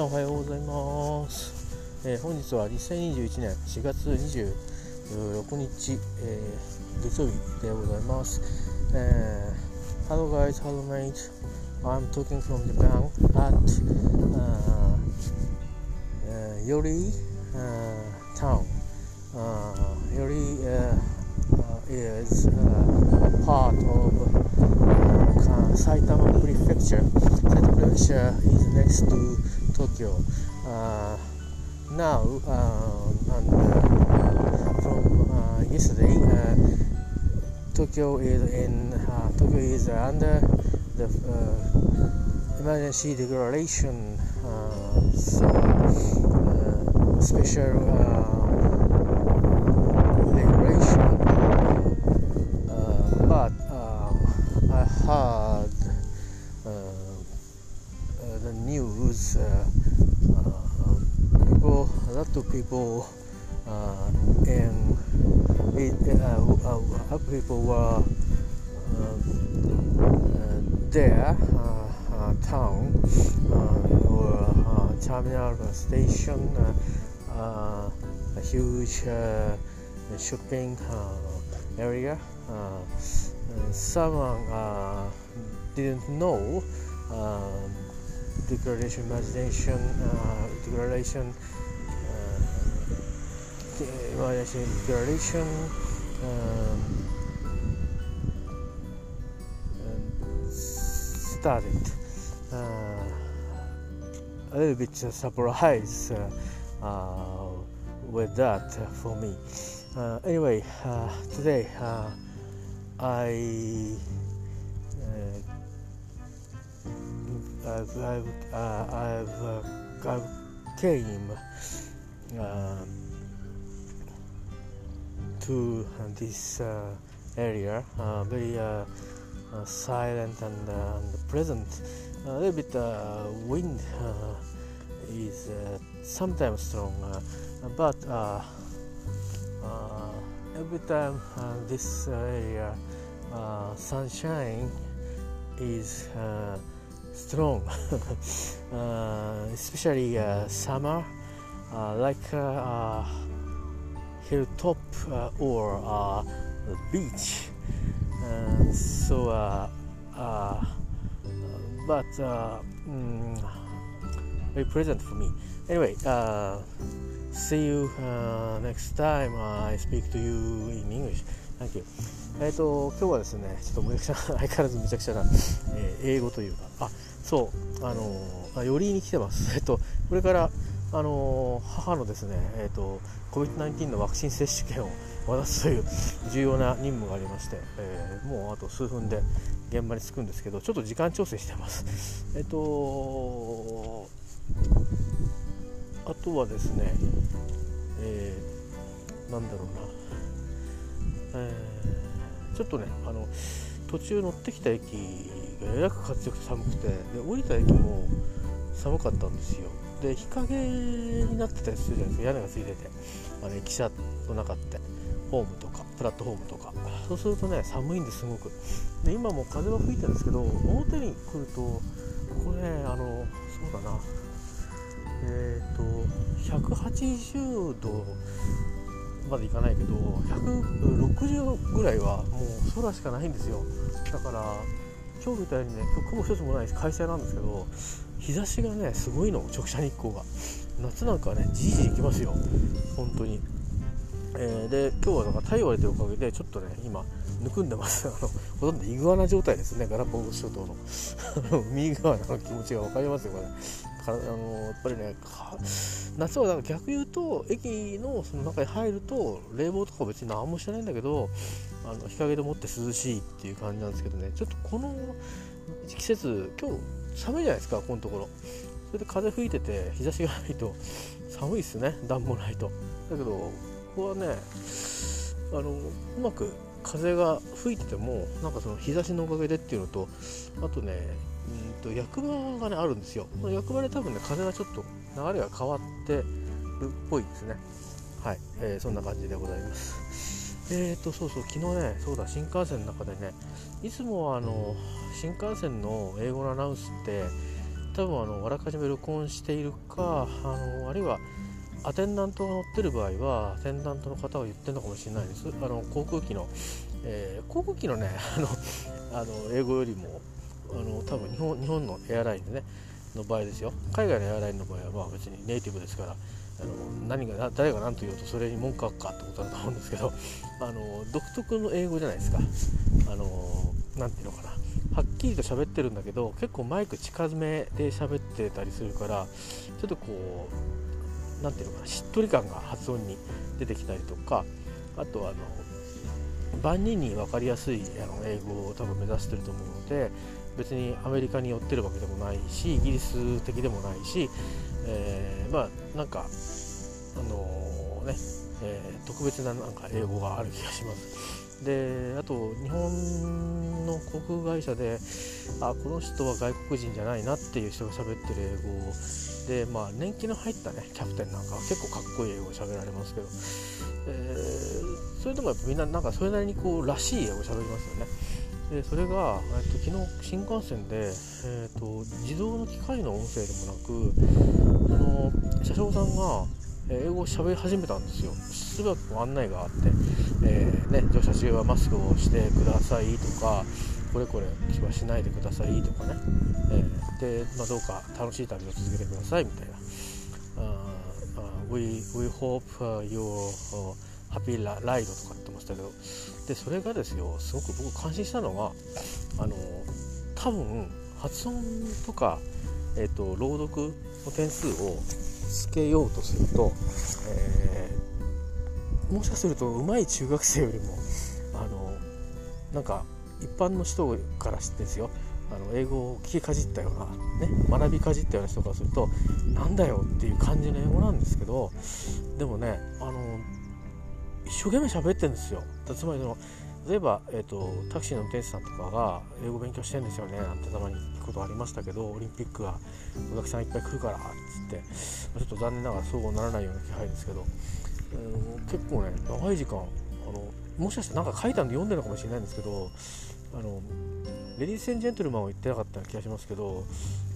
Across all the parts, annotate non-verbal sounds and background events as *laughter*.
さんおはようございます、えー本日は2021年4月26日、えー月曜日でございます、えー Hello guys, hello mate I'm talking from Japan at uh, uh, Yori uh, town uh, Yori uh, uh, is uh, part of uh, Saitama Prefecture. Saitama Prefecture is next to Tokyo. Uh, now, um, and, uh, from uh, yesterday, uh, Tokyo is in uh, Tokyo is under the uh, emergency declaration. Uh, so, uh, special people uh, and it, uh, uh, uh people were uh, there town or terminal station a huge shopping area someone didn't know degradation, imagination, uh, degradation via sedition um, and started uh, a little bit surprise uh, uh, with that for me. anyway, today I I've, I've, uh, I've, uh, I've came to this uh, area uh, very uh, uh, silent and, uh, and a little bit uh, wind uh, is uh, sometimes strong uh, but uh, uh, every time uh, this area uh, sunshine is uh, strong *laughs* uh, especially uh, summer uh, like uh, uh, hilltop uh, or uh, beach uh, so uh, uh, but uh, mm, very pleasant for me anyway uh, see you uh, next time I speak to you in English Thank you えっ、ーと今日はですねちょっとむちゃくちゃ相変わらずむちゃくちゃな、えー英語というかあそうあのーあ寄りに来てますえっ、とこれからあのー母のですねえっ、と COVID-19 のワクチン接種券を渡すという重要な任務がありまして、えーもうあと数分で現場に着くんですけどちょっと時間調整してます。えっ、とあとはですねえーなんだろうな。えーちょっとねあの途中乗ってきた駅がえらく風強くて寒くてで降りた駅も寒かったんですよ。で日陰になってたりするじゃないですか。屋根がついてて。あの駅舎の中って。ホームとかプラットフォームとか。そうするとね寒いんですごく。で今も風は吹いてるんですけど表に来るとこれねあのそうだな。えっ、と180度までいかないけど160ぐらいはもう空しかないんですよ。だから今日みたいにね今日雲一つもない快晴なんですけど日差しがねすごいの直射日光が。夏なんかはねじいじいきますよ。本当に、えーで今日はだか太陽が出てるおかげでちょっとね今ぬくんでます。*laughs* あのほとんどイグアナ状態ですねガラパゴス諸島の。*laughs* あの海イグアナの気持ちが分かりますよこれ。かあのやっぱりね夏はだから逆言うと駅のその中に入ると冷房とか別に何もしてないんだけどあの日陰でもって涼しいっていう感じなんですけどね。ちょっとこの季節今日寒いじゃないですかこのところ。それで風吹いてて日差しがないと寒いっすね暖もないと。だけどここはねあのうまく風が吹いててもなんかその日差しのおかげでっていうのとあとねうんと役場がねあるんですよ。この役場で多分ね風がちょっと流れが変わってるっぽいですね。はい、えーそんな感じでございます。えーとそうそう昨日ねそうだ新幹線の中でねいつもはあの新幹線の英語のアナウンスって多分あのあらかじめ録音しているかあのあるいはアテンダントが乗ってる場合はアテンダントの方が言ってるのかもしれないです。あの航空機の、えー、航空機のねあのあの英語よりもあの多分日本日本のエアラインでねの場合ですよ。海外のエアラインの場合はまあ別にネイティブですからあの何が誰が何と言おうとそれに文句あっかってことだと思うんですけどあの独特の英語じゃないですか。あの何て言うのかな。はっきりと喋ってるんだけど結構マイク近づめで喋ってたりするからちょっとこう何て言うのかな。しっとり感が発音に出てきたりとかあとあの万人に分かりやすいあの英語を多分目指してると思うので別にアメリカに寄ってるわけでもないしイギリス的でもないし、えー、まあなんかあのー、ね、えー、特別ななんか英語がある気がします。であと日本の航空会社であこの人は外国人じゃないなっていう人が喋ってる英語で、まあ、年季の入ったねキャプテンなんかは結構かっこいい英語を喋られますけど、えー、そういうのもやっぱみんななんかそれなりにこうらしい英語喋りますよね。でそれが、えっと、昨日新幹線で、えっと、自動の機械の音声でもなくその車掌さんが英語を喋り始めたんですよ。しばらく案内があって、えー、ね、乗車中はマスクをしてくださいとか、これこれはしないでくださいとかね、えー、で、まあ、どうか楽しい旅を続けてくださいみたいな。uh, we, we hope your happy ride とか言ってましたけど、で、それがですよ、すごく僕感心したのは、あの、多分発音とか、え、ー、と、朗読の点数をつけようとすると、えー、もしかすると上手い中学生よりもあのなんか一般の人からしてですよあの英語を聞きかじったような、ね、学びかじったような人からするとなんだよっていう感じの英語なんですけどでもね一生懸命喋ってるんですよ。つまりその例えば、えーと、タクシーの運転手さんとかが英語勉強してるんですよねなんてたまに聞くことありましたけどオリンピックがお客さんいっぱい来るからっつって。ちょっと残念ながらそうならないような気配ですけど、えー、結構ね長い時間あのもしかして何か書いたんで読んでるのかもしれないんですけどあのレディース・エン・ジェントルマンを言ってなかったような気がしますけど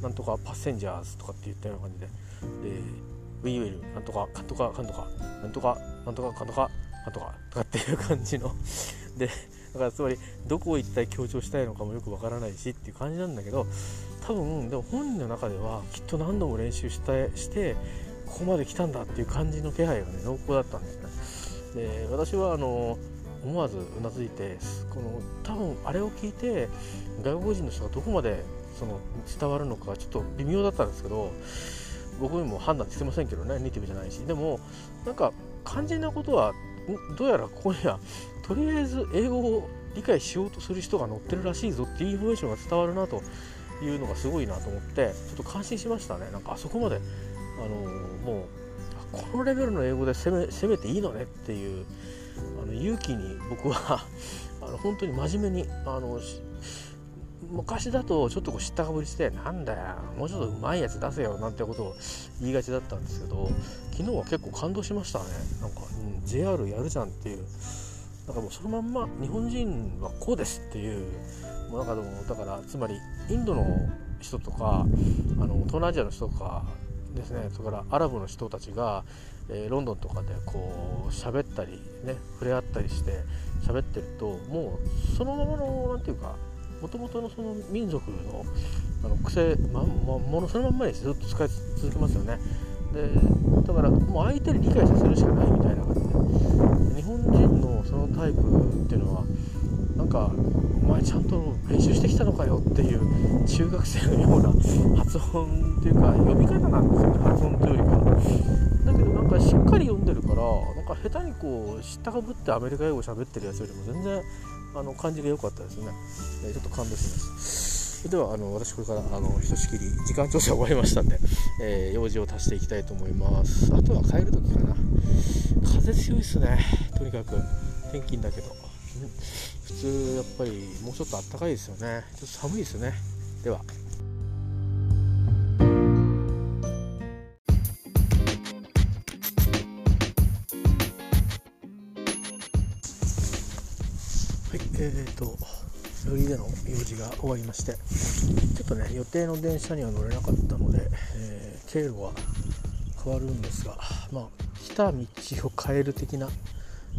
なんとかパッセンジャーズとかって言ったような感じで。でウィーウェルなんとかかんとかかんとかなんとかなんとかかんとかかんとかとかっていう感じの。*laughs* でだからつまりどこを一体強調したいのかもよくわからないしっていう感じなんだけど多分でも本人の中ではきっと何度も練習したしてここまで来たんだっていう感じの気配がね濃厚だったんですね。で私はあの思わずうなずいてこの多分あれを聞いて外国人の人がどこまでその伝わるのかちょっと微妙だったんですけど僕にも判断できませんけどねネイティブじゃないし。でもなんか肝心なことはどうやらここにはとりあえず英語を理解しようとする人が乗ってるらしいぞっていうインフォメーションが伝わるなというのがすごいなと思ってちょっと感心しましたね。なんかあそこまで。あのもうこのレベルの英語で攻め攻めていいのねっていうあの勇気に僕は *laughs* あの本当に真面目にあの昔だとちょっとこう知ったかぶりしてなんだよもうちょっとうまいやつ出せよなんてことを言いがちだったんですけど昨日は結構感動しましたね。なんか、うん、JR やるじゃんっていうなんかもうそのまんま日本人はこうですっていうもうなんかでもだからつまりインドの人とかあの東南アジアの人とかですねそれからアラブの人たちが、えー、ロンドンとかでこう喋ったりね触れ合ったりして喋ってるともうそのままの何て言うかもともとのその民族のあの癖、ま、ま、ものそのまんまにずっと使い続けますよね。でだからもう相手に理解させるしかないみたいな感じで日本人のそのタイプっていうのはなんかお前ちゃんと練習してきたのかよっていう中学生のような発音っていうか読み方なんですよね発音というよりかだけどなんかしっかり読んでるからなんか下手にこう知ったかぶってアメリカ英語喋ってるやつよりも全然あの感じが良かったですね、えー、ちょっと感動しますではあの私これからあのひとしきり時間調整終わりましたんで、えー、用事を足していきたいと思います。あとは帰る時かな。風強いっすね。とにかく。天気だけど。普通やっぱりもうちょっとあったかいですよね。ちょっと寒いですね。では。えーと、代々木での用事が終わりましてちょっとね予定の電車には乗れなかったので、えー、経路は変わるんですがまあ来た道を変える的な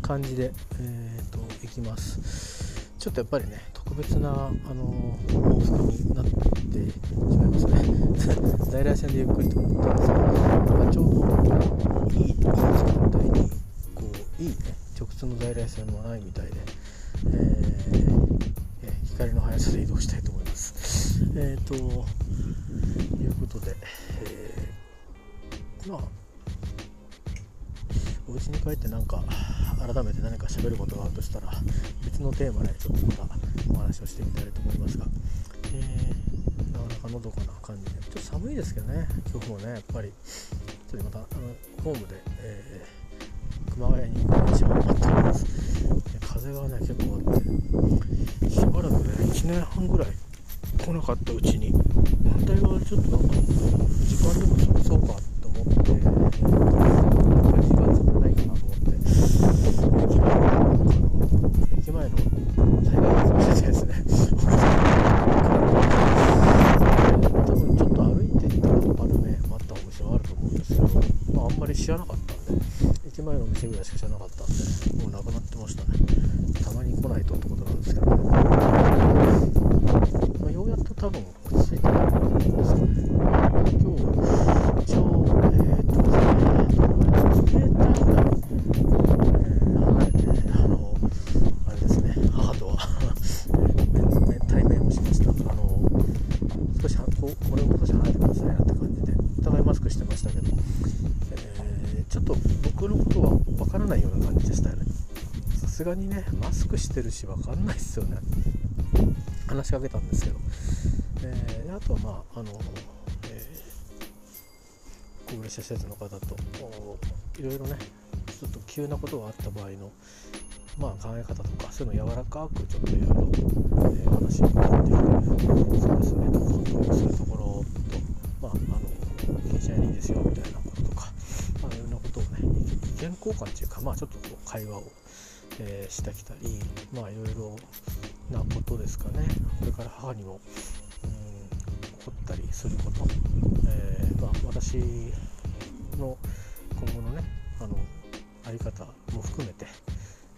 感じで、えーと、行きます。ちょっとやっぱりね特別な、あの往復になってしまいますね。*laughs* 在来線でゆっくりと思ったんですけどなんかちょうどいいいい時間帯にこういいね直通の在来線もないみたいで、えー、え光の速さで移動したいと思います。えっ、ー、ということで、えー、まあお家に帰ってなんか改めて何か喋ることがあるとしたら別のテーマでちょっとまたお話をしてみたいと思いますが、えー、なかなかのどかな感じでちょっと寒いですけどね今日もねやっぱりちょっとまたあのホームで、えー、熊谷に行く一番待っております。風がね結構あってしばらくね1年半ぐらい来なかったうちに反対側ちょっとなんか時間でもそうかと思って、時間作れないかなと思って駅前の駅前の災害発生してですね多分ちょっと歩いていったらあるねあったお店はあると思うんですけど、まあ、あんまり知らなかった。駅前の店ぐらいしか知らなかったんでもうなくなってましたね。たまに来ないとってことなんですけど、ね、まあ、ようやっと多分落ち着いてるんですかね。今日一応えー、っとですねメーターぐらい、えー、離れてあのあれですね母とは対面をしましたあの少しここれも少し離れてくださいなって感じでお互いマスクしてましたけど、えー、ちょっと僕のことはわからないような感じでしたよね。さすがにねマスクしてるしわかんないっすよね。話しかけたんですけど、えー、あとはまああの、えー、高齢者施設の方といろいろねちょっと急なことがあった場合のまあ、考え方とかそういうの柔らかくちょっといろいろ、え、話を聞いてそうですねコントロールす。るところと、まあ、あの電車にいいですよみたいなこととか、まあ、いろんなことをね意見交換っていうか、まあ、ちょっとこう会話を、えー、してきたり、まあ、いろいろなことですかね。これから母にも、うん、起こったりすること、えー、まあ、私の今後のねあのあり方も含めて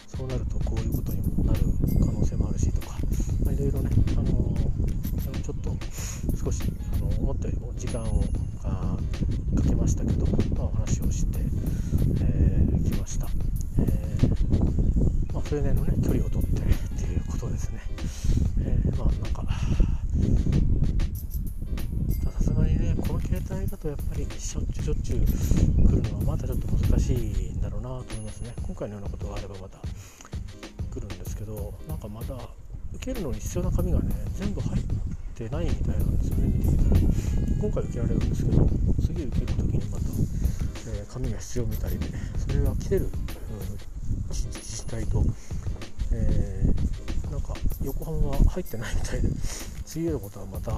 そうなるとこういうことにもなる可能性もあるしとか、まあ、いろいろね、あのー、ちょっと少しあの思ったよりも時間をかけましたけど、まあ、お話をしてき、えー、ました、えー、まあ、それなりの、ね、距離を取ってっていうことですね、えー、まあなんかさすがにねこの携帯だとやっぱりしょっちゅうしょっちゅう来るのはまたちょっと難しいんだろうなと思いますね。今回のようなことがあればまた来るんですけどなんかまだ受けるのに必要な紙がね全部入ってないみたいなんですよね見てみたら。今回受けられるんですけど次受ける時にまた、えー、紙が必要みたいでそれが来てる、うん、自治体と、えー、なんか横浜は入ってないみたいで。*laughs* 次のことはまた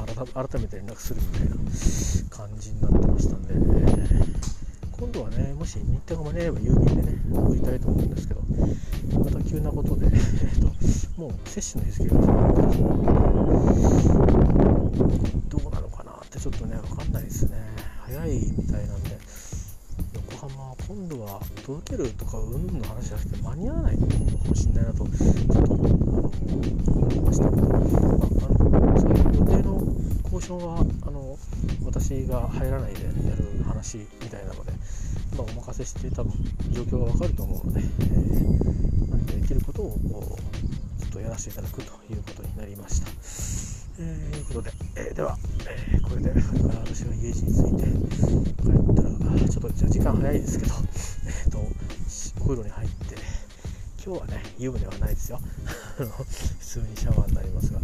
改めて連絡するみたいな感じになってましたんで、えー今度はね、もし日程が間に合えば郵便でね、送りたいと思うんですけど、また急なことで、*laughs* えーと、もう接種の日付が決まってますのでどうなのかなってちょっとね、分かんないですね。早いみたいなんで、横浜は今度は届けるとか、うんの話じゃなくて、間に合わないのかもしれないなと、ちょっとあの思いましたけど、まあ、あのそういう予定の交渉はあの私が入らないでやる話みたいなので、まあ、お任せして多分状況がわかると思うので、えー、何かできることをちょっとやらせていただくということになりました。えー、ということで、えー、では、えー、これで私が家路について帰ったらちょっと間早いですけど、*laughs* えーと、お風呂に入って今日はね湯船はないですよ。普通にシャワーになりますが、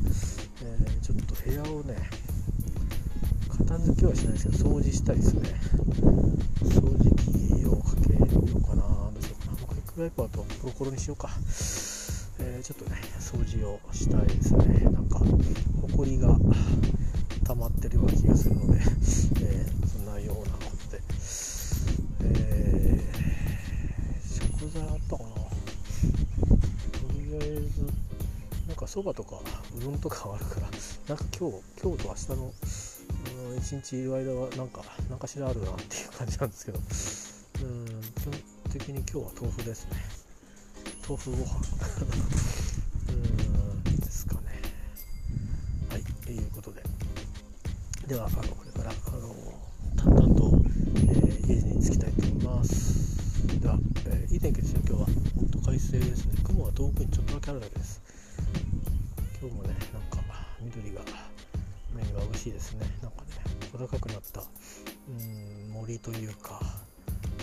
えー、ちょっと部屋をね片付けはしないですけど掃除したりですね。掃除機をかけようかなどうしようかな。クイックワイパーとコロコロにしようか。えー、ちょっとね掃除をしたいですね。なんかほこりが溜まってるような気がするので、えー、そばとかうどんとかはあるからなんか今日今日と明日の一日いる間はなんか何かしらあるなっていう感じなんですけどうん基本的に今日は豆腐ですね。豆腐ご飯 *laughs* うんですかね。はいということで。ではあのこれからあの淡々と、えー、家に着きたいと思います。では、えー、いい天気ですよ今日は。本当快晴ですね。雲は遠くにちょっとだけあるだけです。緑が面が美しいですね。なんかね小高くなった。うん森というか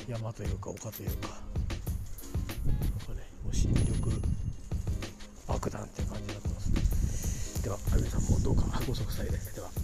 山というか丘というか。なんかねもう新緑爆弾っていう感じになってます。では皆さんもどうかご息災ででは。